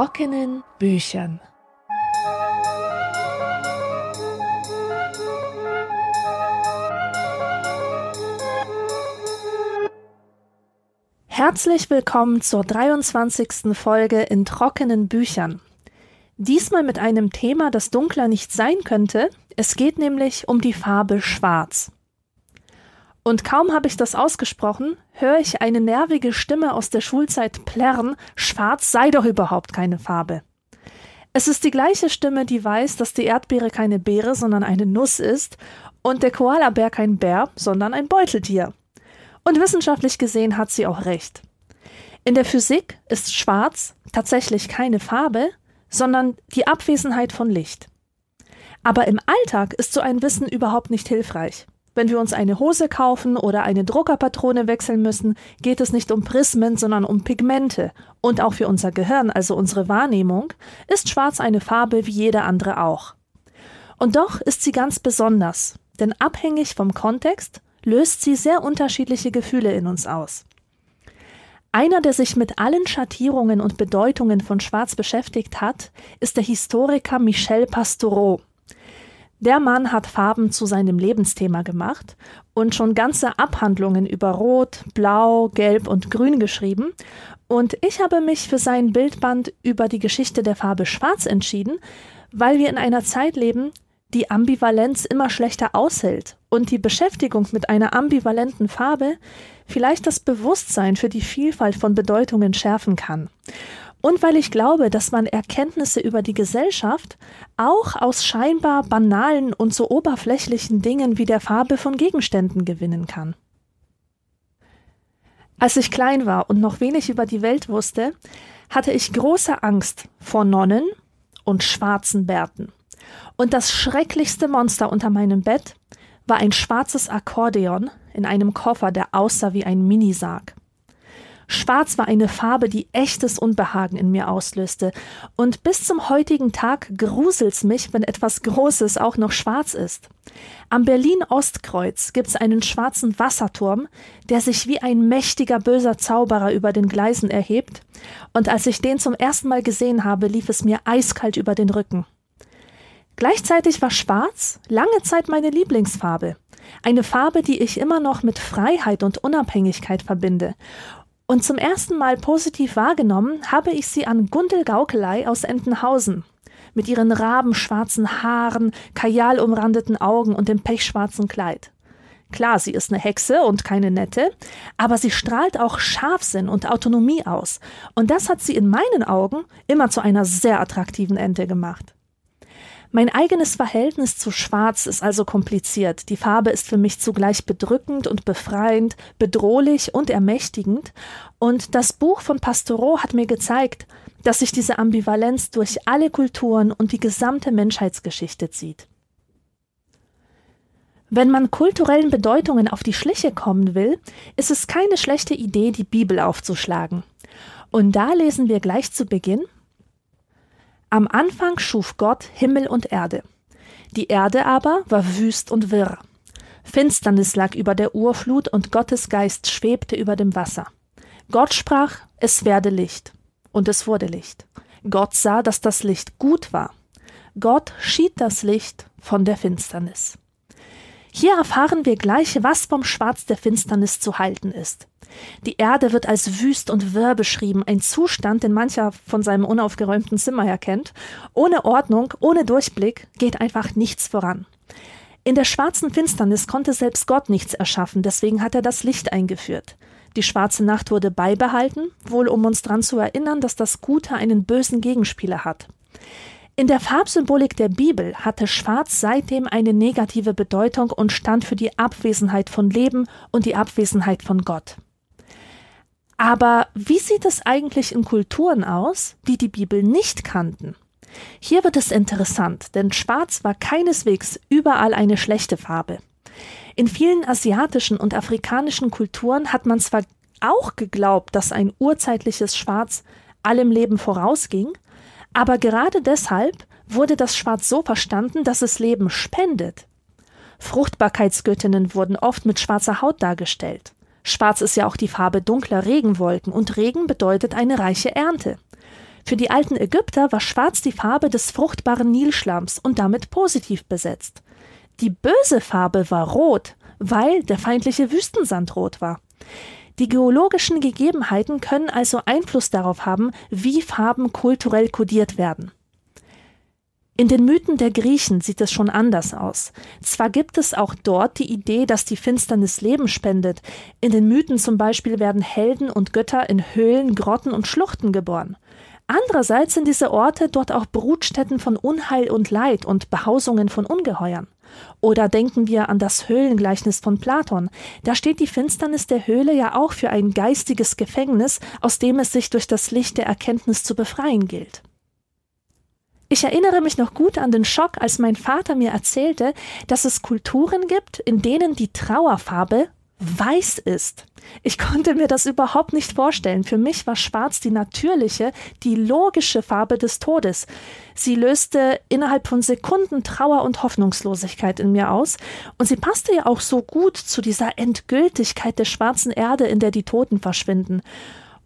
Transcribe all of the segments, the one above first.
trockenen Büchern. Herzlich willkommen zur 23. Folge in trockenen Büchern. Diesmal mit einem Thema, das dunkler nicht sein könnte. Es geht nämlich um die Farbe Schwarz. Und kaum habe ich das ausgesprochen, höre ich eine nervige Stimme aus der Schulzeit plärren, schwarz sei doch überhaupt keine Farbe. Es ist die gleiche Stimme, die weiß, dass die Erdbeere keine Beere, sondern eine Nuss ist und der Koalabär kein Bär, sondern ein Beuteltier. Und wissenschaftlich gesehen hat sie auch recht. In der Physik ist schwarz tatsächlich keine Farbe, sondern die Abwesenheit von Licht. Aber im Alltag ist so ein Wissen überhaupt nicht hilfreich. Wenn wir uns eine Hose kaufen oder eine Druckerpatrone wechseln müssen, geht es nicht um Prismen, sondern um Pigmente. Und auch für unser Gehirn, also unsere Wahrnehmung, ist Schwarz eine Farbe wie jede andere auch. Und doch ist sie ganz besonders, denn abhängig vom Kontext löst sie sehr unterschiedliche Gefühle in uns aus. Einer, der sich mit allen Schattierungen und Bedeutungen von Schwarz beschäftigt hat, ist der Historiker Michel Pastoureau. Der Mann hat Farben zu seinem Lebensthema gemacht und schon ganze Abhandlungen über Rot, Blau, Gelb und Grün geschrieben. Und ich habe mich für sein Bildband über die Geschichte der Farbe Schwarz entschieden, weil wir in einer Zeit leben, die Ambivalenz immer schlechter aushält und die Beschäftigung mit einer ambivalenten Farbe vielleicht das Bewusstsein für die Vielfalt von Bedeutungen schärfen kann und weil ich glaube, dass man Erkenntnisse über die Gesellschaft auch aus scheinbar banalen und so oberflächlichen Dingen wie der Farbe von Gegenständen gewinnen kann. Als ich klein war und noch wenig über die Welt wusste, hatte ich große Angst vor Nonnen und schwarzen Bärten. Und das schrecklichste Monster unter meinem Bett war ein schwarzes Akkordeon in einem Koffer, der aussah wie ein Minisarg. Schwarz war eine Farbe, die echtes Unbehagen in mir auslöste. Und bis zum heutigen Tag gruselt's mich, wenn etwas Großes auch noch schwarz ist. Am Berlin-Ostkreuz gibt's einen schwarzen Wasserturm, der sich wie ein mächtiger böser Zauberer über den Gleisen erhebt. Und als ich den zum ersten Mal gesehen habe, lief es mir eiskalt über den Rücken. Gleichzeitig war Schwarz lange Zeit meine Lieblingsfarbe. Eine Farbe, die ich immer noch mit Freiheit und Unabhängigkeit verbinde und zum ersten Mal positiv wahrgenommen habe ich sie an Gundel Gaukelei aus Entenhausen. Mit ihren rabenschwarzen Haaren, kajalumrandeten Augen und dem pechschwarzen Kleid. Klar, sie ist eine Hexe und keine nette, aber sie strahlt auch Scharfsinn und Autonomie aus. Und das hat sie in meinen Augen immer zu einer sehr attraktiven Ente gemacht. Mein eigenes Verhältnis zu Schwarz ist also kompliziert. Die Farbe ist für mich zugleich bedrückend und befreiend, bedrohlich und ermächtigend. Und das Buch von Pastoreau hat mir gezeigt, dass sich diese Ambivalenz durch alle Kulturen und die gesamte Menschheitsgeschichte zieht. Wenn man kulturellen Bedeutungen auf die Schliche kommen will, ist es keine schlechte Idee, die Bibel aufzuschlagen. Und da lesen wir gleich zu Beginn am Anfang schuf Gott Himmel und Erde. Die Erde aber war wüst und wirr. Finsternis lag über der Urflut und Gottes Geist schwebte über dem Wasser. Gott sprach, es werde Licht. Und es wurde Licht. Gott sah, dass das Licht gut war. Gott schied das Licht von der Finsternis. Hier erfahren wir gleich, was vom Schwarz der Finsternis zu halten ist. Die Erde wird als wüst und wirr beschrieben, ein Zustand, den mancher von seinem unaufgeräumten Zimmer her kennt. Ohne Ordnung, ohne Durchblick geht einfach nichts voran. In der schwarzen Finsternis konnte selbst Gott nichts erschaffen, deswegen hat er das Licht eingeführt. Die schwarze Nacht wurde beibehalten, wohl um uns daran zu erinnern, dass das Gute einen bösen Gegenspieler hat. In der Farbsymbolik der Bibel hatte Schwarz seitdem eine negative Bedeutung und stand für die Abwesenheit von Leben und die Abwesenheit von Gott. Aber wie sieht es eigentlich in Kulturen aus, die die Bibel nicht kannten? Hier wird es interessant, denn Schwarz war keineswegs überall eine schlechte Farbe. In vielen asiatischen und afrikanischen Kulturen hat man zwar auch geglaubt, dass ein urzeitliches Schwarz allem Leben vorausging, aber gerade deshalb wurde das Schwarz so verstanden, dass es Leben spendet. Fruchtbarkeitsgöttinnen wurden oft mit schwarzer Haut dargestellt. Schwarz ist ja auch die Farbe dunkler Regenwolken und Regen bedeutet eine reiche Ernte. Für die alten Ägypter war schwarz die Farbe des fruchtbaren Nilschlamms und damit positiv besetzt. Die böse Farbe war rot, weil der feindliche Wüstensand rot war. Die geologischen Gegebenheiten können also Einfluss darauf haben, wie Farben kulturell kodiert werden. In den Mythen der Griechen sieht es schon anders aus. Zwar gibt es auch dort die Idee, dass die Finsternis Leben spendet. In den Mythen zum Beispiel werden Helden und Götter in Höhlen, Grotten und Schluchten geboren. Andererseits sind diese Orte dort auch Brutstätten von Unheil und Leid und Behausungen von Ungeheuern. Oder denken wir an das Höhlengleichnis von Platon. Da steht die Finsternis der Höhle ja auch für ein geistiges Gefängnis, aus dem es sich durch das Licht der Erkenntnis zu befreien gilt. Ich erinnere mich noch gut an den Schock, als mein Vater mir erzählte, dass es Kulturen gibt, in denen die Trauerfarbe weiß ist. Ich konnte mir das überhaupt nicht vorstellen. Für mich war Schwarz die natürliche, die logische Farbe des Todes. Sie löste innerhalb von Sekunden Trauer und Hoffnungslosigkeit in mir aus, und sie passte ja auch so gut zu dieser Endgültigkeit der schwarzen Erde, in der die Toten verschwinden.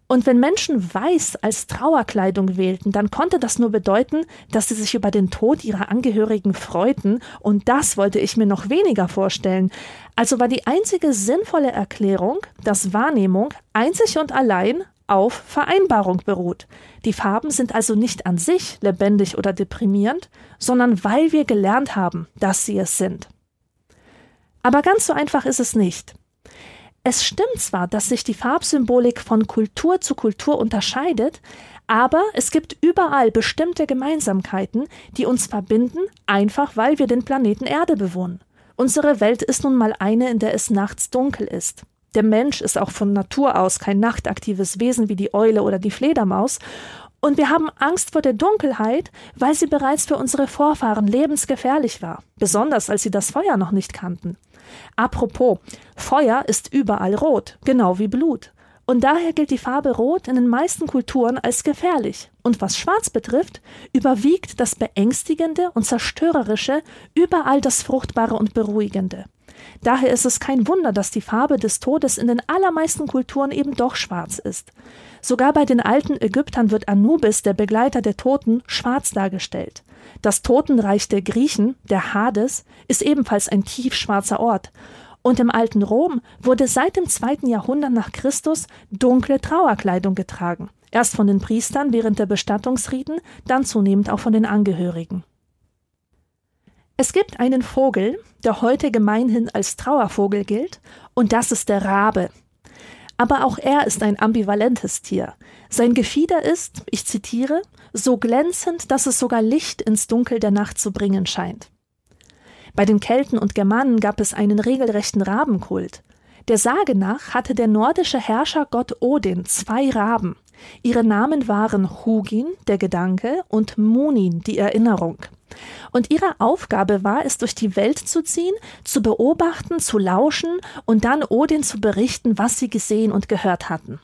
Und wenn Menschen weiß als Trauerkleidung wählten, dann konnte das nur bedeuten, dass sie sich über den Tod ihrer Angehörigen freuten, und das wollte ich mir noch weniger vorstellen. Also war die einzige sinnvolle Erklärung, dass Wahrnehmung einzig und allein auf Vereinbarung beruht. Die Farben sind also nicht an sich lebendig oder deprimierend, sondern weil wir gelernt haben, dass sie es sind. Aber ganz so einfach ist es nicht. Es stimmt zwar, dass sich die Farbsymbolik von Kultur zu Kultur unterscheidet, aber es gibt überall bestimmte Gemeinsamkeiten, die uns verbinden, einfach weil wir den Planeten Erde bewohnen. Unsere Welt ist nun mal eine, in der es nachts dunkel ist. Der Mensch ist auch von Natur aus kein nachtaktives Wesen wie die Eule oder die Fledermaus, und wir haben Angst vor der Dunkelheit, weil sie bereits für unsere Vorfahren lebensgefährlich war, besonders als sie das Feuer noch nicht kannten. Apropos, Feuer ist überall rot, genau wie Blut. Und daher gilt die Farbe Rot in den meisten Kulturen als gefährlich. Und was Schwarz betrifft, überwiegt das Beängstigende und Zerstörerische überall das Fruchtbare und Beruhigende. Daher ist es kein Wunder, dass die Farbe des Todes in den allermeisten Kulturen eben doch schwarz ist. Sogar bei den alten Ägyptern wird Anubis, der Begleiter der Toten, schwarz dargestellt. Das Totenreich der Griechen, der Hades, ist ebenfalls ein tiefschwarzer Ort. Und im alten Rom wurde seit dem zweiten Jahrhundert nach Christus dunkle Trauerkleidung getragen. Erst von den Priestern während der Bestattungsriten, dann zunehmend auch von den Angehörigen. Es gibt einen Vogel, der heute gemeinhin als Trauervogel gilt, und das ist der Rabe. Aber auch er ist ein ambivalentes Tier. Sein Gefieder ist, ich zitiere, so glänzend, dass es sogar Licht ins Dunkel der Nacht zu bringen scheint. Bei den Kelten und Germanen gab es einen regelrechten Rabenkult. Der Sage nach hatte der nordische Herrschergott Odin zwei Raben. Ihre Namen waren Hugin, der Gedanke, und Munin, die Erinnerung. Und ihre Aufgabe war es, durch die Welt zu ziehen, zu beobachten, zu lauschen und dann Odin zu berichten, was sie gesehen und gehört hatten.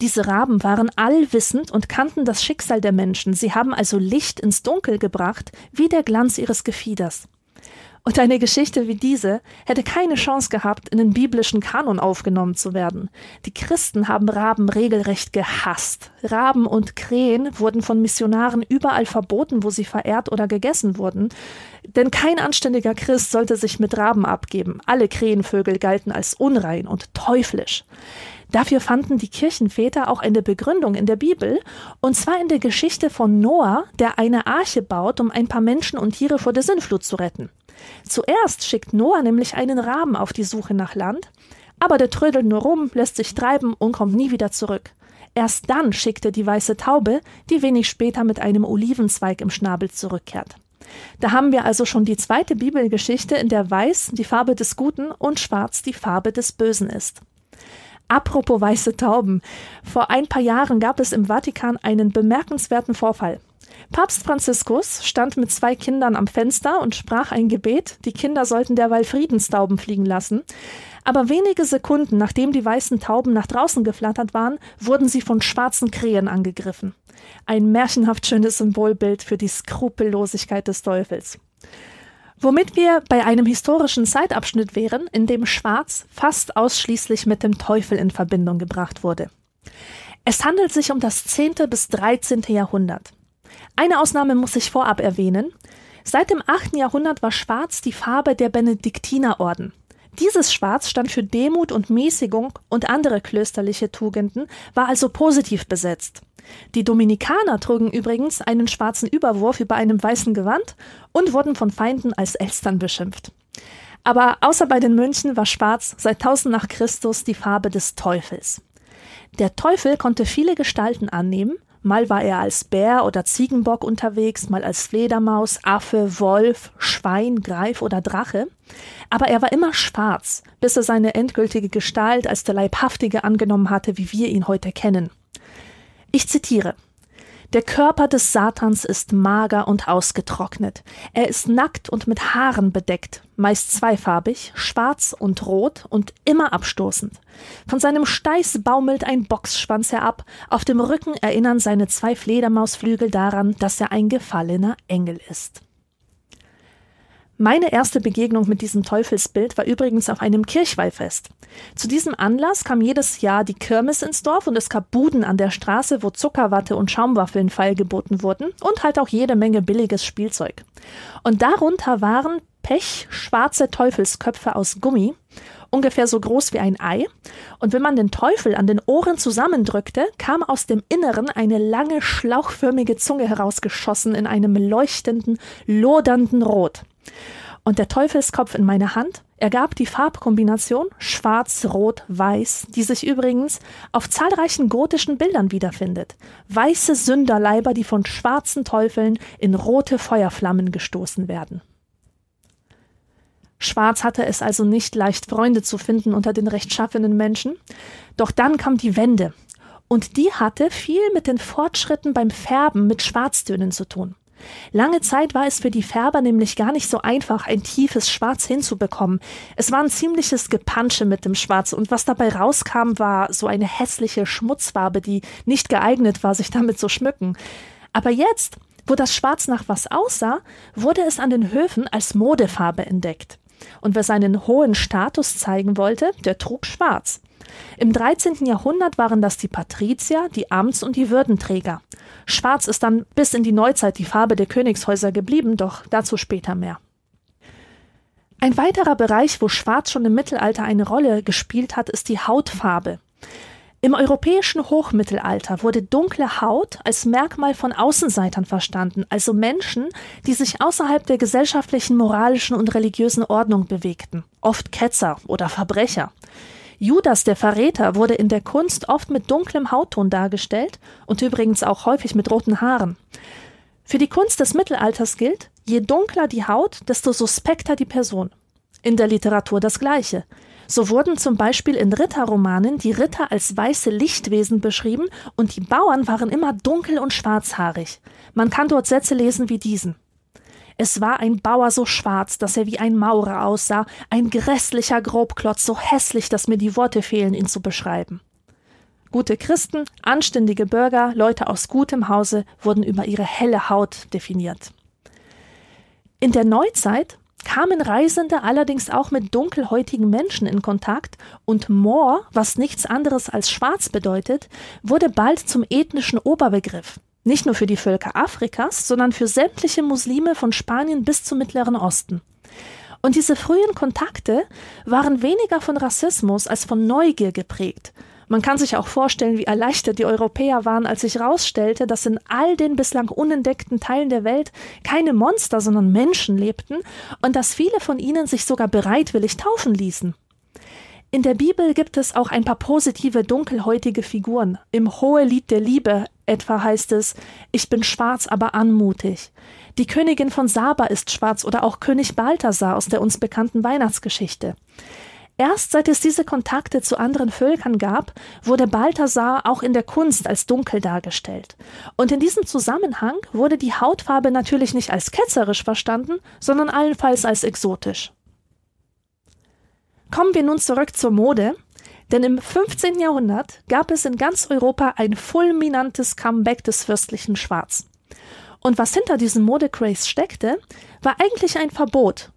Diese Raben waren allwissend und kannten das Schicksal der Menschen, sie haben also Licht ins Dunkel gebracht, wie der Glanz ihres Gefieders. Und eine Geschichte wie diese hätte keine Chance gehabt, in den biblischen Kanon aufgenommen zu werden. Die Christen haben Raben regelrecht gehasst. Raben und Krähen wurden von Missionaren überall verboten, wo sie verehrt oder gegessen wurden. Denn kein anständiger Christ sollte sich mit Raben abgeben. Alle Krähenvögel galten als unrein und teuflisch. Dafür fanden die Kirchenväter auch eine Begründung in der Bibel, und zwar in der Geschichte von Noah, der eine Arche baut, um ein paar Menschen und Tiere vor der Sintflut zu retten. Zuerst schickt Noah nämlich einen Raben auf die Suche nach Land, aber der trödelt nur rum, lässt sich treiben und kommt nie wieder zurück. Erst dann schickt er die weiße Taube, die wenig später mit einem Olivenzweig im Schnabel zurückkehrt. Da haben wir also schon die zweite Bibelgeschichte, in der Weiß die Farbe des Guten und Schwarz die Farbe des Bösen ist. Apropos weiße Tauben. Vor ein paar Jahren gab es im Vatikan einen bemerkenswerten Vorfall. Papst Franziskus stand mit zwei Kindern am Fenster und sprach ein Gebet. Die Kinder sollten derweil Friedenstauben fliegen lassen. Aber wenige Sekunden nachdem die weißen Tauben nach draußen geflattert waren, wurden sie von schwarzen Krähen angegriffen. Ein märchenhaft schönes Symbolbild für die Skrupellosigkeit des Teufels. Womit wir bei einem historischen Zeitabschnitt wären, in dem Schwarz fast ausschließlich mit dem Teufel in Verbindung gebracht wurde. Es handelt sich um das 10. bis 13. Jahrhundert. Eine Ausnahme muss ich vorab erwähnen. Seit dem 8. Jahrhundert war Schwarz die Farbe der Benediktinerorden. Dieses Schwarz stand für Demut und Mäßigung und andere klösterliche Tugenden, war also positiv besetzt. Die Dominikaner trugen übrigens einen schwarzen Überwurf über einem weißen Gewand und wurden von Feinden als Elstern beschimpft. Aber außer bei den Mönchen war Schwarz seit 1000 nach Christus die Farbe des Teufels. Der Teufel konnte viele Gestalten annehmen, mal war er als Bär oder Ziegenbock unterwegs, mal als Fledermaus, Affe, Wolf, Schwein, Greif oder Drache, aber er war immer schwarz, bis er seine endgültige Gestalt als der Leibhaftige angenommen hatte, wie wir ihn heute kennen. Ich zitiere der Körper des Satans ist mager und ausgetrocknet. Er ist nackt und mit Haaren bedeckt, meist zweifarbig, schwarz und rot und immer abstoßend. Von seinem Steiß baumelt ein Boxschwanz herab, auf dem Rücken erinnern seine zwei Fledermausflügel daran, dass er ein gefallener Engel ist. Meine erste Begegnung mit diesem Teufelsbild war übrigens auf einem Kirchweihfest. Zu diesem Anlass kam jedes Jahr die Kirmes ins Dorf und es gab Buden an der Straße, wo Zuckerwatte und Schaumwaffeln feilgeboten wurden und halt auch jede Menge billiges Spielzeug. Und darunter waren pechschwarze Teufelsköpfe aus Gummi, ungefähr so groß wie ein Ei, und wenn man den Teufel an den Ohren zusammendrückte, kam aus dem Inneren eine lange schlauchförmige Zunge herausgeschossen in einem leuchtenden, lodernden Rot. Und der Teufelskopf in meiner Hand ergab die Farbkombination Schwarz, Rot, Weiß, die sich übrigens auf zahlreichen gotischen Bildern wiederfindet. Weiße Sünderleiber, die von schwarzen Teufeln in rote Feuerflammen gestoßen werden. Schwarz hatte es also nicht leicht, Freunde zu finden unter den rechtschaffenen Menschen. Doch dann kam die Wende. Und die hatte viel mit den Fortschritten beim Färben mit Schwarztönen zu tun. Lange Zeit war es für die Färber nämlich gar nicht so einfach, ein tiefes Schwarz hinzubekommen. Es war ein ziemliches Gepansche mit dem Schwarz und was dabei rauskam, war so eine hässliche Schmutzfarbe, die nicht geeignet war, sich damit zu schmücken. Aber jetzt, wo das Schwarz nach was aussah, wurde es an den Höfen als Modefarbe entdeckt. Und wer seinen hohen Status zeigen wollte, der trug Schwarz. Im 13. Jahrhundert waren das die Patrizier, die Amts- und die Würdenträger. Schwarz ist dann bis in die Neuzeit die Farbe der Königshäuser geblieben, doch dazu später mehr. Ein weiterer Bereich, wo Schwarz schon im Mittelalter eine Rolle gespielt hat, ist die Hautfarbe. Im europäischen Hochmittelalter wurde dunkle Haut als Merkmal von Außenseitern verstanden, also Menschen, die sich außerhalb der gesellschaftlichen, moralischen und religiösen Ordnung bewegten, oft Ketzer oder Verbrecher. Judas der Verräter wurde in der Kunst oft mit dunklem Hautton dargestellt und übrigens auch häufig mit roten Haaren. Für die Kunst des Mittelalters gilt, je dunkler die Haut, desto suspekter die Person. In der Literatur das Gleiche. So wurden zum Beispiel in Ritterromanen die Ritter als weiße Lichtwesen beschrieben und die Bauern waren immer dunkel und schwarzhaarig. Man kann dort Sätze lesen wie diesen. Es war ein Bauer so schwarz, dass er wie ein Maurer aussah, ein grässlicher Grobklotz, so hässlich, dass mir die Worte fehlen, ihn zu beschreiben. Gute Christen, anständige Bürger, Leute aus gutem Hause wurden über ihre helle Haut definiert. In der Neuzeit kamen Reisende allerdings auch mit dunkelhäutigen Menschen in Kontakt und Moor, was nichts anderes als schwarz bedeutet, wurde bald zum ethnischen Oberbegriff. Nicht nur für die Völker Afrikas, sondern für sämtliche Muslime von Spanien bis zum Mittleren Osten. Und diese frühen Kontakte waren weniger von Rassismus als von Neugier geprägt. Man kann sich auch vorstellen, wie erleichtert die Europäer waren, als sich herausstellte, dass in all den bislang unentdeckten Teilen der Welt keine Monster, sondern Menschen lebten und dass viele von ihnen sich sogar bereitwillig taufen ließen. In der Bibel gibt es auch ein paar positive dunkelhäutige Figuren. Im Hohelied der Liebe etwa heißt es, ich bin schwarz, aber anmutig. Die Königin von Saba ist schwarz oder auch König Balthasar aus der uns bekannten Weihnachtsgeschichte. Erst seit es diese Kontakte zu anderen Völkern gab, wurde Balthasar auch in der Kunst als dunkel dargestellt. Und in diesem Zusammenhang wurde die Hautfarbe natürlich nicht als ketzerisch verstanden, sondern allenfalls als exotisch. Kommen wir nun zurück zur Mode, denn im 15. Jahrhundert gab es in ganz Europa ein fulminantes Comeback des fürstlichen Schwarz. Und was hinter diesem Modecraze steckte, war eigentlich ein Verbot.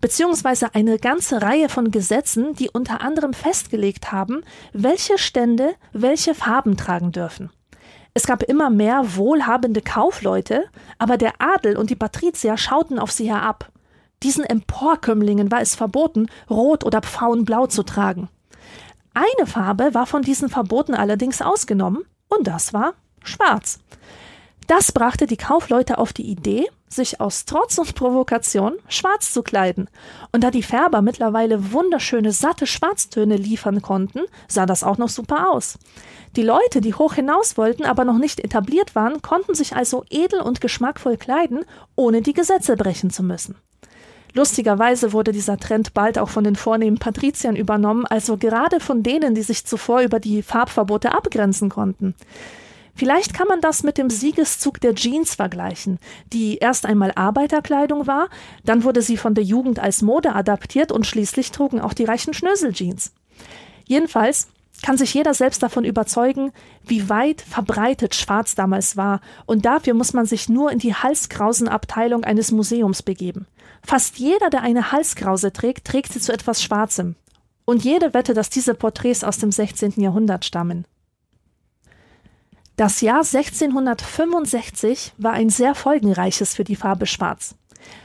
beziehungsweise eine ganze Reihe von Gesetzen, die unter anderem festgelegt haben, welche Stände welche Farben tragen dürfen. Es gab immer mehr wohlhabende Kaufleute, aber der Adel und die Patrizier schauten auf sie herab. Diesen Emporkömmlingen war es verboten, rot oder pfauenblau zu tragen. Eine Farbe war von diesen Verboten allerdings ausgenommen, und das war schwarz. Das brachte die Kaufleute auf die Idee, sich aus Trotz und Provokation schwarz zu kleiden. Und da die Färber mittlerweile wunderschöne, satte Schwarztöne liefern konnten, sah das auch noch super aus. Die Leute, die hoch hinaus wollten, aber noch nicht etabliert waren, konnten sich also edel und geschmackvoll kleiden, ohne die Gesetze brechen zu müssen. Lustigerweise wurde dieser Trend bald auch von den vornehmen Patriziern übernommen, also gerade von denen, die sich zuvor über die Farbverbote abgrenzen konnten. Vielleicht kann man das mit dem Siegeszug der Jeans vergleichen, die erst einmal Arbeiterkleidung war, dann wurde sie von der Jugend als Mode adaptiert und schließlich trugen auch die reichen Schnöseljeans. Jedenfalls kann sich jeder selbst davon überzeugen, wie weit verbreitet Schwarz damals war, und dafür muss man sich nur in die Halskrausenabteilung eines Museums begeben. Fast jeder, der eine Halskrause trägt, trägt sie zu etwas Schwarzem. Und jede wette, dass diese Porträts aus dem 16. Jahrhundert stammen. Das Jahr 1665 war ein sehr folgenreiches für die Farbe Schwarz.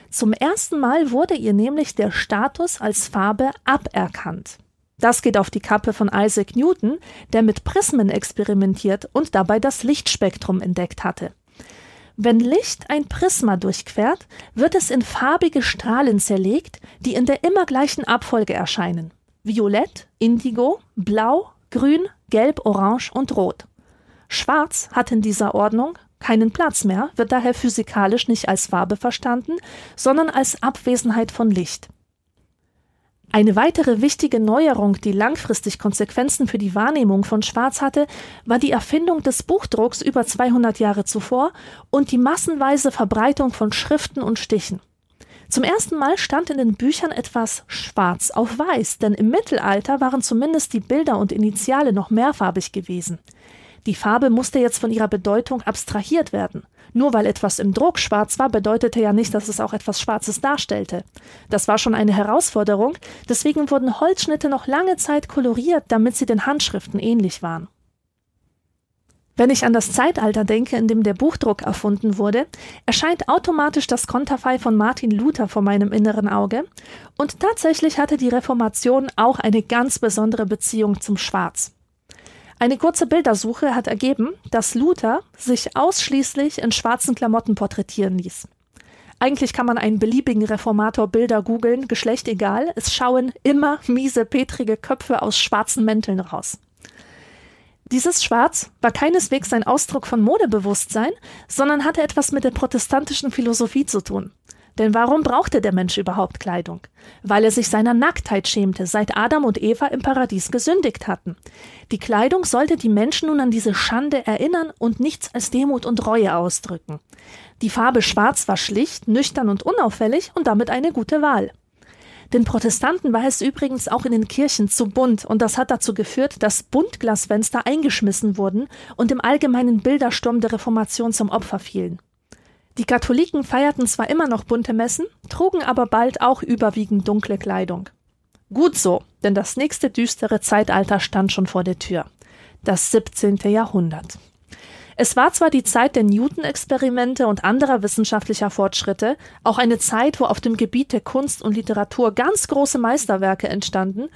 Zum ersten Mal wurde ihr nämlich der Status als Farbe aberkannt. Das geht auf die Kappe von Isaac Newton, der mit Prismen experimentiert und dabei das Lichtspektrum entdeckt hatte. Wenn Licht ein Prisma durchquert, wird es in farbige Strahlen zerlegt, die in der immer gleichen Abfolge erscheinen. Violett, Indigo, Blau, Grün, Gelb, Orange und Rot. Schwarz hat in dieser Ordnung keinen Platz mehr, wird daher physikalisch nicht als Farbe verstanden, sondern als Abwesenheit von Licht. Eine weitere wichtige Neuerung, die langfristig Konsequenzen für die Wahrnehmung von Schwarz hatte, war die Erfindung des Buchdrucks über 200 Jahre zuvor und die massenweise Verbreitung von Schriften und Stichen. Zum ersten Mal stand in den Büchern etwas schwarz auf weiß, denn im Mittelalter waren zumindest die Bilder und Initiale noch mehrfarbig gewesen. Die Farbe musste jetzt von ihrer Bedeutung abstrahiert werden. Nur weil etwas im Druck schwarz war, bedeutete ja nicht, dass es auch etwas Schwarzes darstellte. Das war schon eine Herausforderung, deswegen wurden Holzschnitte noch lange Zeit koloriert, damit sie den Handschriften ähnlich waren. Wenn ich an das Zeitalter denke, in dem der Buchdruck erfunden wurde, erscheint automatisch das Konterfei von Martin Luther vor meinem inneren Auge, und tatsächlich hatte die Reformation auch eine ganz besondere Beziehung zum Schwarz. Eine kurze Bildersuche hat ergeben, dass Luther sich ausschließlich in schwarzen Klamotten porträtieren ließ. Eigentlich kann man einen beliebigen Reformator Bilder googeln, Geschlecht egal, es schauen immer miese, petrige Köpfe aus schwarzen Mänteln raus. Dieses Schwarz war keineswegs ein Ausdruck von Modebewusstsein, sondern hatte etwas mit der protestantischen Philosophie zu tun. Denn warum brauchte der Mensch überhaupt Kleidung? Weil er sich seiner Nacktheit schämte, seit Adam und Eva im Paradies gesündigt hatten. Die Kleidung sollte die Menschen nun an diese Schande erinnern und nichts als Demut und Reue ausdrücken. Die Farbe Schwarz war schlicht, nüchtern und unauffällig und damit eine gute Wahl. Den Protestanten war es übrigens auch in den Kirchen zu bunt und das hat dazu geführt, dass Buntglasfenster eingeschmissen wurden und im allgemeinen Bildersturm der Reformation zum Opfer fielen. Die Katholiken feierten zwar immer noch bunte Messen, trugen aber bald auch überwiegend dunkle Kleidung. Gut so, denn das nächste düstere Zeitalter stand schon vor der Tür. Das 17. Jahrhundert. Es war zwar die Zeit der Newton-Experimente und anderer wissenschaftlicher Fortschritte, auch eine Zeit, wo auf dem Gebiet der Kunst und Literatur ganz große Meisterwerke entstanden,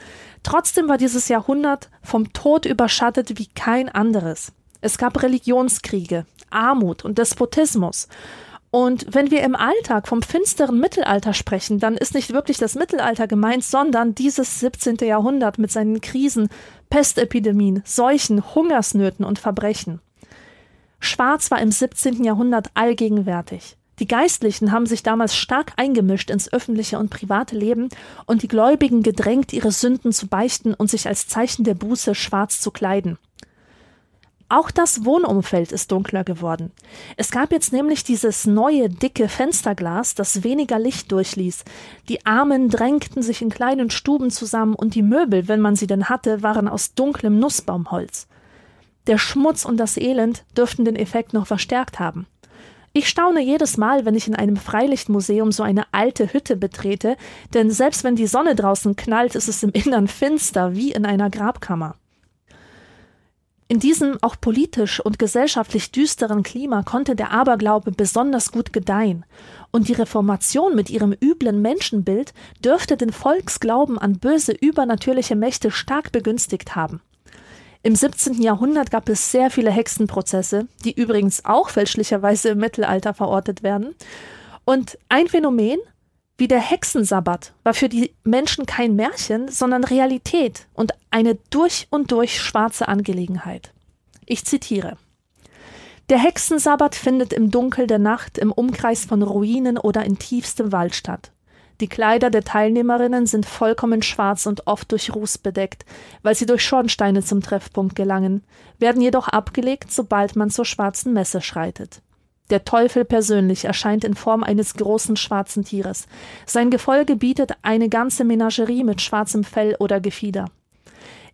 trotzdem war dieses Jahrhundert vom Tod überschattet wie kein anderes. Es gab Religionskriege, Armut und Despotismus, und wenn wir im Alltag vom finsteren Mittelalter sprechen, dann ist nicht wirklich das Mittelalter gemeint, sondern dieses 17. Jahrhundert mit seinen Krisen, Pestepidemien, Seuchen, Hungersnöten und Verbrechen. Schwarz war im 17. Jahrhundert allgegenwärtig. Die Geistlichen haben sich damals stark eingemischt ins öffentliche und private Leben und die Gläubigen gedrängt, ihre Sünden zu beichten und sich als Zeichen der Buße schwarz zu kleiden. Auch das Wohnumfeld ist dunkler geworden. Es gab jetzt nämlich dieses neue, dicke Fensterglas, das weniger Licht durchließ. Die Armen drängten sich in kleinen Stuben zusammen und die Möbel, wenn man sie denn hatte, waren aus dunklem Nussbaumholz. Der Schmutz und das Elend dürften den Effekt noch verstärkt haben. Ich staune jedes Mal, wenn ich in einem Freilichtmuseum so eine alte Hütte betrete, denn selbst wenn die Sonne draußen knallt, ist es im Innern finster wie in einer Grabkammer. In diesem auch politisch und gesellschaftlich düsteren Klima konnte der Aberglaube besonders gut gedeihen, und die Reformation mit ihrem üblen Menschenbild dürfte den Volksglauben an böse übernatürliche Mächte stark begünstigt haben. Im 17. Jahrhundert gab es sehr viele Hexenprozesse, die übrigens auch fälschlicherweise im Mittelalter verortet werden. Und ein Phänomen, wie der Hexensabbat, war für die Menschen kein Märchen, sondern Realität und eine durch und durch schwarze Angelegenheit. Ich zitiere. Der Hexensabbat findet im Dunkel der Nacht im Umkreis von Ruinen oder in tiefstem Wald statt. Die Kleider der Teilnehmerinnen sind vollkommen schwarz und oft durch Ruß bedeckt, weil sie durch Schornsteine zum Treffpunkt gelangen, werden jedoch abgelegt, sobald man zur schwarzen Messe schreitet. Der Teufel persönlich erscheint in Form eines großen schwarzen Tieres. Sein Gefolge bietet eine ganze Menagerie mit schwarzem Fell oder Gefieder.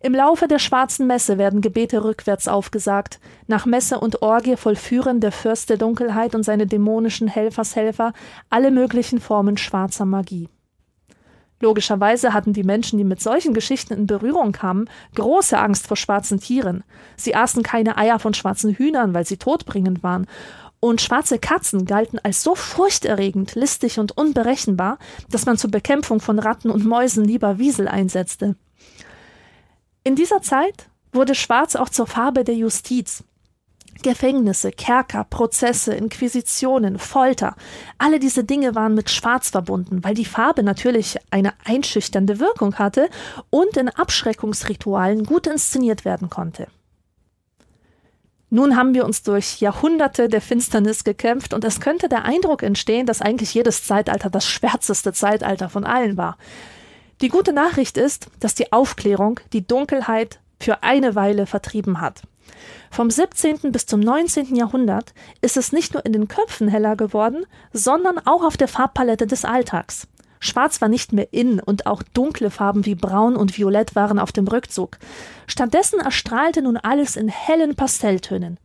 Im Laufe der schwarzen Messe werden Gebete rückwärts aufgesagt. Nach Messe und Orgie vollführen der Fürst der Dunkelheit und seine dämonischen Helfershelfer alle möglichen Formen schwarzer Magie. Logischerweise hatten die Menschen, die mit solchen Geschichten in Berührung kamen, große Angst vor schwarzen Tieren. Sie aßen keine Eier von schwarzen Hühnern, weil sie todbringend waren. Und schwarze Katzen galten als so furchterregend, listig und unberechenbar, dass man zur Bekämpfung von Ratten und Mäusen lieber Wiesel einsetzte. In dieser Zeit wurde Schwarz auch zur Farbe der Justiz. Gefängnisse, Kerker, Prozesse, Inquisitionen, Folter, alle diese Dinge waren mit Schwarz verbunden, weil die Farbe natürlich eine einschüchternde Wirkung hatte und in Abschreckungsritualen gut inszeniert werden konnte. Nun haben wir uns durch Jahrhunderte der Finsternis gekämpft und es könnte der Eindruck entstehen, dass eigentlich jedes Zeitalter das schwärzeste Zeitalter von allen war. Die gute Nachricht ist, dass die Aufklärung die Dunkelheit für eine Weile vertrieben hat. Vom 17. bis zum 19. Jahrhundert ist es nicht nur in den Köpfen heller geworden, sondern auch auf der Farbpalette des Alltags. Schwarz war nicht mehr in und auch dunkle Farben wie Braun und Violett waren auf dem Rückzug. Stattdessen erstrahlte nun alles in hellen Pastelltönen.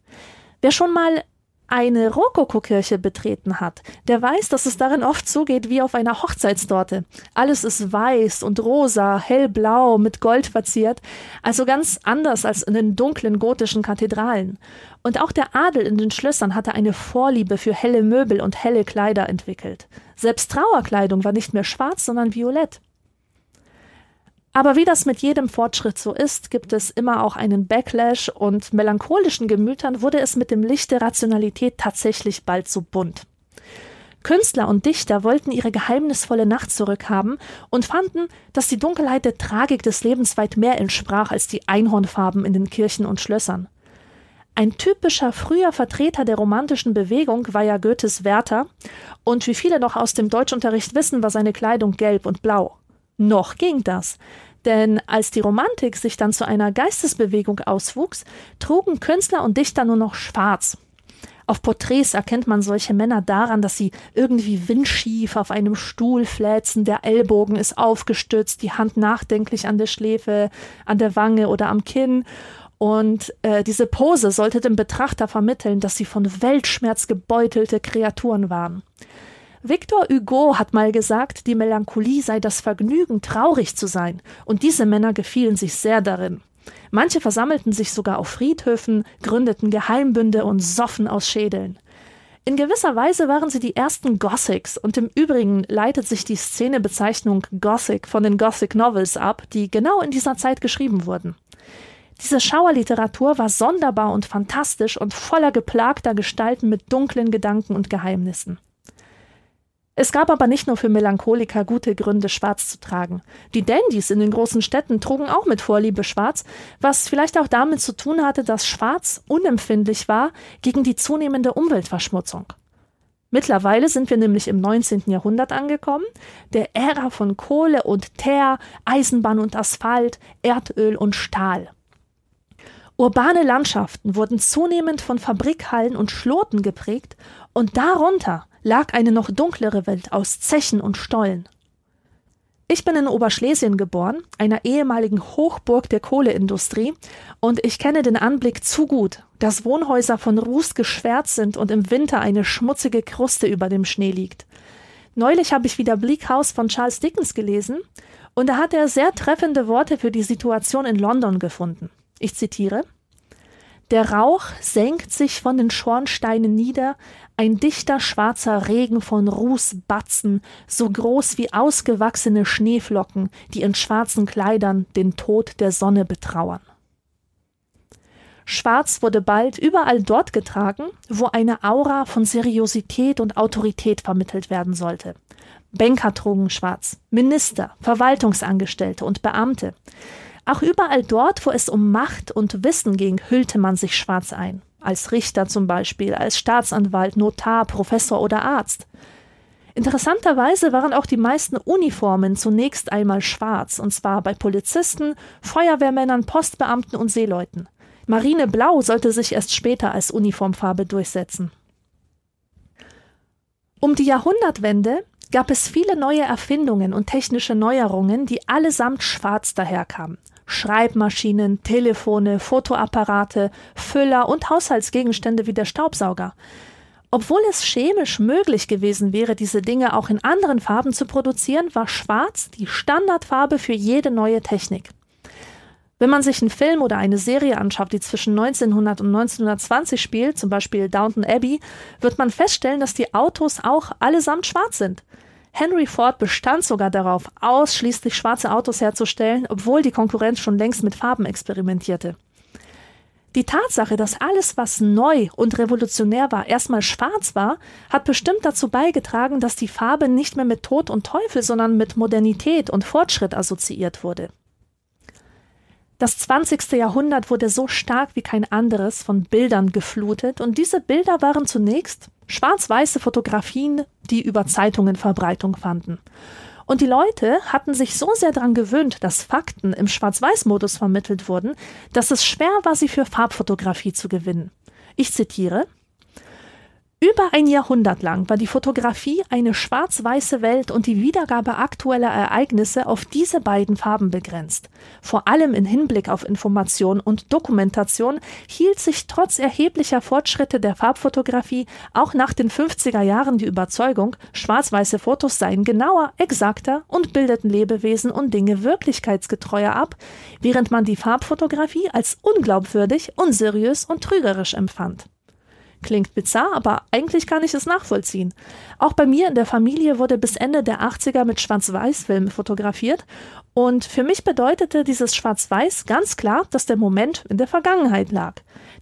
Wer schon mal eine Rokokokirche betreten hat, der weiß, dass es darin oft zugeht wie auf einer Hochzeitstorte. Alles ist weiß und rosa, hellblau, mit Gold verziert, also ganz anders als in den dunklen gotischen Kathedralen. Und auch der Adel in den Schlössern hatte eine Vorliebe für helle Möbel und helle Kleider entwickelt. Selbst Trauerkleidung war nicht mehr schwarz, sondern violett. Aber wie das mit jedem Fortschritt so ist, gibt es immer auch einen Backlash und melancholischen Gemütern wurde es mit dem Licht der Rationalität tatsächlich bald so bunt. Künstler und Dichter wollten ihre geheimnisvolle Nacht zurückhaben und fanden, dass die Dunkelheit der Tragik des Lebens weit mehr entsprach als die Einhornfarben in den Kirchen und Schlössern. Ein typischer früher Vertreter der romantischen Bewegung war ja Goethes Werther, und wie viele noch aus dem Deutschunterricht wissen, war seine Kleidung gelb und blau. Noch ging das. Denn als die Romantik sich dann zu einer Geistesbewegung auswuchs, trugen Künstler und Dichter nur noch schwarz. Auf Porträts erkennt man solche Männer daran, dass sie irgendwie windschief auf einem Stuhl fläzen, der Ellbogen ist aufgestützt, die Hand nachdenklich an der Schläfe, an der Wange oder am Kinn. Und äh, diese Pose sollte dem Betrachter vermitteln, dass sie von Weltschmerz gebeutelte Kreaturen waren. Victor Hugo hat mal gesagt, die Melancholie sei das Vergnügen, traurig zu sein, und diese Männer gefielen sich sehr darin. Manche versammelten sich sogar auf Friedhöfen, gründeten Geheimbünde und soffen aus Schädeln. In gewisser Weise waren sie die ersten Gothics, und im Übrigen leitet sich die Szenebezeichnung Gothic von den Gothic Novels ab, die genau in dieser Zeit geschrieben wurden. Diese Schauerliteratur war sonderbar und fantastisch und voller geplagter Gestalten mit dunklen Gedanken und Geheimnissen. Es gab aber nicht nur für Melancholiker gute Gründe, schwarz zu tragen. Die Dandys in den großen Städten trugen auch mit Vorliebe schwarz, was vielleicht auch damit zu tun hatte, dass schwarz unempfindlich war gegen die zunehmende Umweltverschmutzung. Mittlerweile sind wir nämlich im 19. Jahrhundert angekommen, der Ära von Kohle und Teer, Eisenbahn und Asphalt, Erdöl und Stahl. Urbane Landschaften wurden zunehmend von Fabrikhallen und Schloten geprägt und darunter lag eine noch dunklere Welt aus Zechen und Stollen. Ich bin in Oberschlesien geboren, einer ehemaligen Hochburg der Kohleindustrie, und ich kenne den Anblick zu gut, dass Wohnhäuser von Ruß geschwärzt sind und im Winter eine schmutzige Kruste über dem Schnee liegt. Neulich habe ich wieder Bleak House von Charles Dickens gelesen, und da hat er sehr treffende Worte für die Situation in London gefunden. Ich zitiere Der Rauch senkt sich von den Schornsteinen nieder, ein dichter schwarzer Regen von Rußbatzen, so groß wie ausgewachsene Schneeflocken, die in schwarzen Kleidern den Tod der Sonne betrauern. Schwarz wurde bald überall dort getragen, wo eine Aura von Seriosität und Autorität vermittelt werden sollte. Banker trugen schwarz, Minister, Verwaltungsangestellte und Beamte. Auch überall dort, wo es um Macht und Wissen ging, hüllte man sich schwarz ein als Richter zum Beispiel, als Staatsanwalt, Notar, Professor oder Arzt. Interessanterweise waren auch die meisten Uniformen zunächst einmal schwarz, und zwar bei Polizisten, Feuerwehrmännern, Postbeamten und Seeleuten. Marineblau sollte sich erst später als Uniformfarbe durchsetzen. Um die Jahrhundertwende gab es viele neue Erfindungen und technische Neuerungen, die allesamt schwarz daherkamen. Schreibmaschinen, Telefone, Fotoapparate, Füller und Haushaltsgegenstände wie der Staubsauger. Obwohl es chemisch möglich gewesen wäre, diese Dinge auch in anderen Farben zu produzieren, war Schwarz die Standardfarbe für jede neue Technik. Wenn man sich einen Film oder eine Serie anschaut, die zwischen 1900 und 1920 spielt, zum Beispiel Downton Abbey, wird man feststellen, dass die Autos auch allesamt schwarz sind. Henry Ford bestand sogar darauf, ausschließlich schwarze Autos herzustellen, obwohl die Konkurrenz schon längst mit Farben experimentierte. Die Tatsache, dass alles, was neu und revolutionär war, erstmal schwarz war, hat bestimmt dazu beigetragen, dass die Farbe nicht mehr mit Tod und Teufel, sondern mit Modernität und Fortschritt assoziiert wurde. Das 20. Jahrhundert wurde so stark wie kein anderes von Bildern geflutet, und diese Bilder waren zunächst schwarz-weiße Fotografien, die über Zeitungen Verbreitung fanden. Und die Leute hatten sich so sehr daran gewöhnt, dass Fakten im Schwarz-Weiß-Modus vermittelt wurden, dass es schwer war, sie für Farbfotografie zu gewinnen. Ich zitiere über ein Jahrhundert lang war die Fotografie eine schwarz-weiße Welt und die Wiedergabe aktueller Ereignisse auf diese beiden Farben begrenzt. Vor allem in Hinblick auf Information und Dokumentation hielt sich trotz erheblicher Fortschritte der Farbfotografie auch nach den 50er Jahren die Überzeugung, schwarz-weiße Fotos seien genauer, exakter und bildeten Lebewesen und Dinge wirklichkeitsgetreuer ab, während man die Farbfotografie als unglaubwürdig, unseriös und trügerisch empfand. Klingt bizarr, aber eigentlich kann ich es nachvollziehen. Auch bei mir in der Familie wurde bis Ende der 80er mit Schwarz-Weiß-Filmen fotografiert und für mich bedeutete dieses Schwarz-Weiß ganz klar, dass der Moment in der Vergangenheit lag.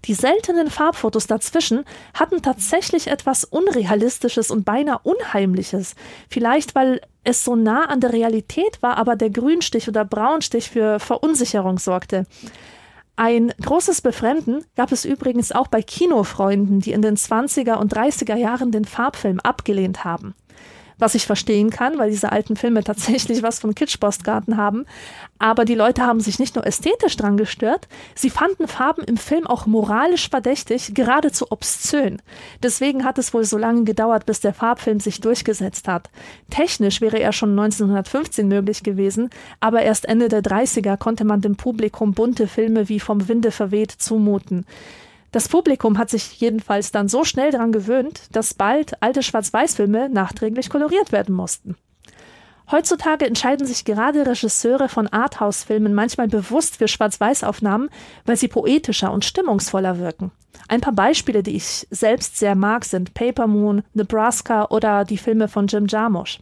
Die seltenen Farbfotos dazwischen hatten tatsächlich etwas Unrealistisches und beinahe Unheimliches. Vielleicht, weil es so nah an der Realität war, aber der Grünstich oder Braunstich für Verunsicherung sorgte. Ein großes Befremden gab es übrigens auch bei Kinofreunden, die in den 20er und 30er Jahren den Farbfilm abgelehnt haben was ich verstehen kann, weil diese alten Filme tatsächlich was von Kitschpostgarten haben. Aber die Leute haben sich nicht nur ästhetisch dran gestört, sie fanden Farben im Film auch moralisch verdächtig, geradezu obszön. Deswegen hat es wohl so lange gedauert, bis der Farbfilm sich durchgesetzt hat. Technisch wäre er schon 1915 möglich gewesen, aber erst Ende der 30er konnte man dem Publikum bunte Filme wie vom Winde verweht zumuten. Das Publikum hat sich jedenfalls dann so schnell daran gewöhnt, dass bald alte Schwarz-Weiß-Filme nachträglich koloriert werden mussten. Heutzutage entscheiden sich gerade Regisseure von Arthouse-Filmen manchmal bewusst für Schwarz-Weiß-Aufnahmen, weil sie poetischer und stimmungsvoller wirken. Ein paar Beispiele, die ich selbst sehr mag, sind Paper Moon, Nebraska oder die Filme von Jim Jarmusch.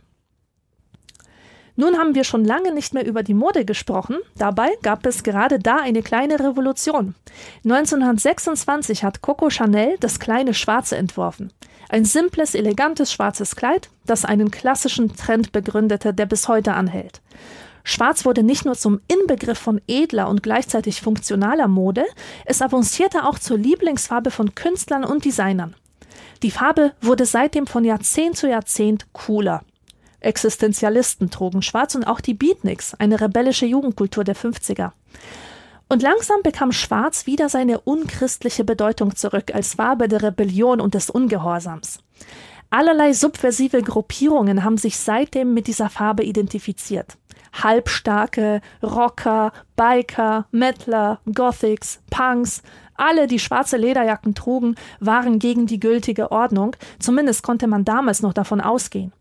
Nun haben wir schon lange nicht mehr über die Mode gesprochen. Dabei gab es gerade da eine kleine Revolution. 1926 hat Coco Chanel das kleine Schwarze entworfen. Ein simples, elegantes schwarzes Kleid, das einen klassischen Trend begründete, der bis heute anhält. Schwarz wurde nicht nur zum Inbegriff von edler und gleichzeitig funktionaler Mode, es avancierte auch zur Lieblingsfarbe von Künstlern und Designern. Die Farbe wurde seitdem von Jahrzehnt zu Jahrzehnt cooler. Existenzialisten trugen schwarz und auch die Beatniks, eine rebellische Jugendkultur der 50er. Und langsam bekam Schwarz wieder seine unchristliche Bedeutung zurück als Farbe der Rebellion und des Ungehorsams. Allerlei subversive Gruppierungen haben sich seitdem mit dieser Farbe identifiziert. Halbstarke, Rocker, Biker, Mettler, Gothics, Punks, alle, die schwarze Lederjacken trugen, waren gegen die gültige Ordnung, zumindest konnte man damals noch davon ausgehen.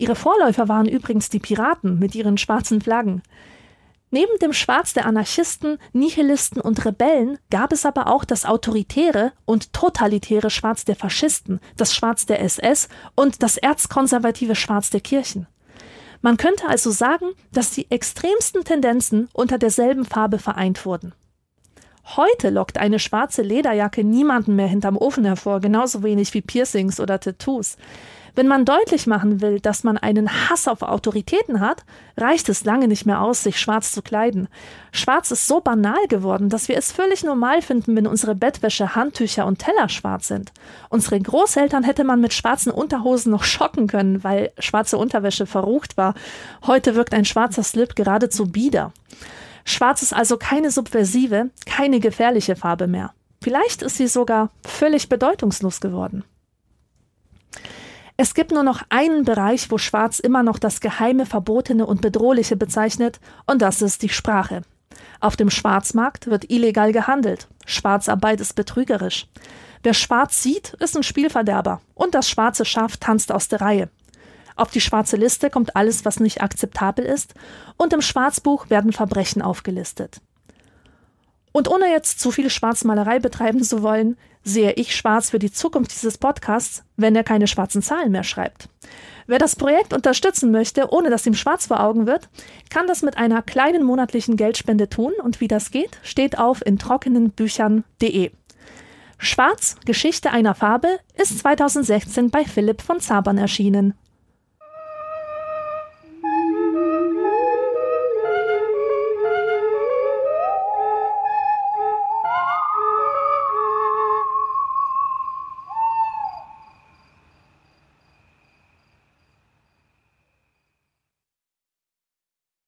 Ihre Vorläufer waren übrigens die Piraten mit ihren schwarzen Flaggen. Neben dem Schwarz der Anarchisten, Nihilisten und Rebellen gab es aber auch das autoritäre und totalitäre Schwarz der Faschisten, das Schwarz der SS und das erzkonservative Schwarz der Kirchen. Man könnte also sagen, dass die extremsten Tendenzen unter derselben Farbe vereint wurden. Heute lockt eine schwarze Lederjacke niemanden mehr hinterm Ofen hervor, genauso wenig wie Piercings oder Tattoos. Wenn man deutlich machen will, dass man einen Hass auf Autoritäten hat, reicht es lange nicht mehr aus, sich schwarz zu kleiden. Schwarz ist so banal geworden, dass wir es völlig normal finden, wenn unsere Bettwäsche, Handtücher und Teller schwarz sind. Unsere Großeltern hätte man mit schwarzen Unterhosen noch schocken können, weil schwarze Unterwäsche verrucht war. Heute wirkt ein schwarzer Slip geradezu bieder. Schwarz ist also keine subversive, keine gefährliche Farbe mehr. Vielleicht ist sie sogar völlig bedeutungslos geworden. Es gibt nur noch einen Bereich, wo Schwarz immer noch das Geheime, Verbotene und Bedrohliche bezeichnet, und das ist die Sprache. Auf dem Schwarzmarkt wird illegal gehandelt. Schwarzarbeit ist betrügerisch. Wer schwarz sieht, ist ein Spielverderber. Und das schwarze Schaf tanzt aus der Reihe. Auf die schwarze Liste kommt alles, was nicht akzeptabel ist. Und im Schwarzbuch werden Verbrechen aufgelistet. Und ohne jetzt zu viel Schwarzmalerei betreiben zu wollen, sehe ich schwarz für die Zukunft dieses Podcasts, wenn er keine schwarzen Zahlen mehr schreibt. Wer das Projekt unterstützen möchte, ohne dass ihm schwarz vor Augen wird, kann das mit einer kleinen monatlichen Geldspende tun und wie das geht, steht auf in trockenenbüchern.de. Schwarz, Geschichte einer Farbe ist 2016 bei Philipp von Zabern erschienen.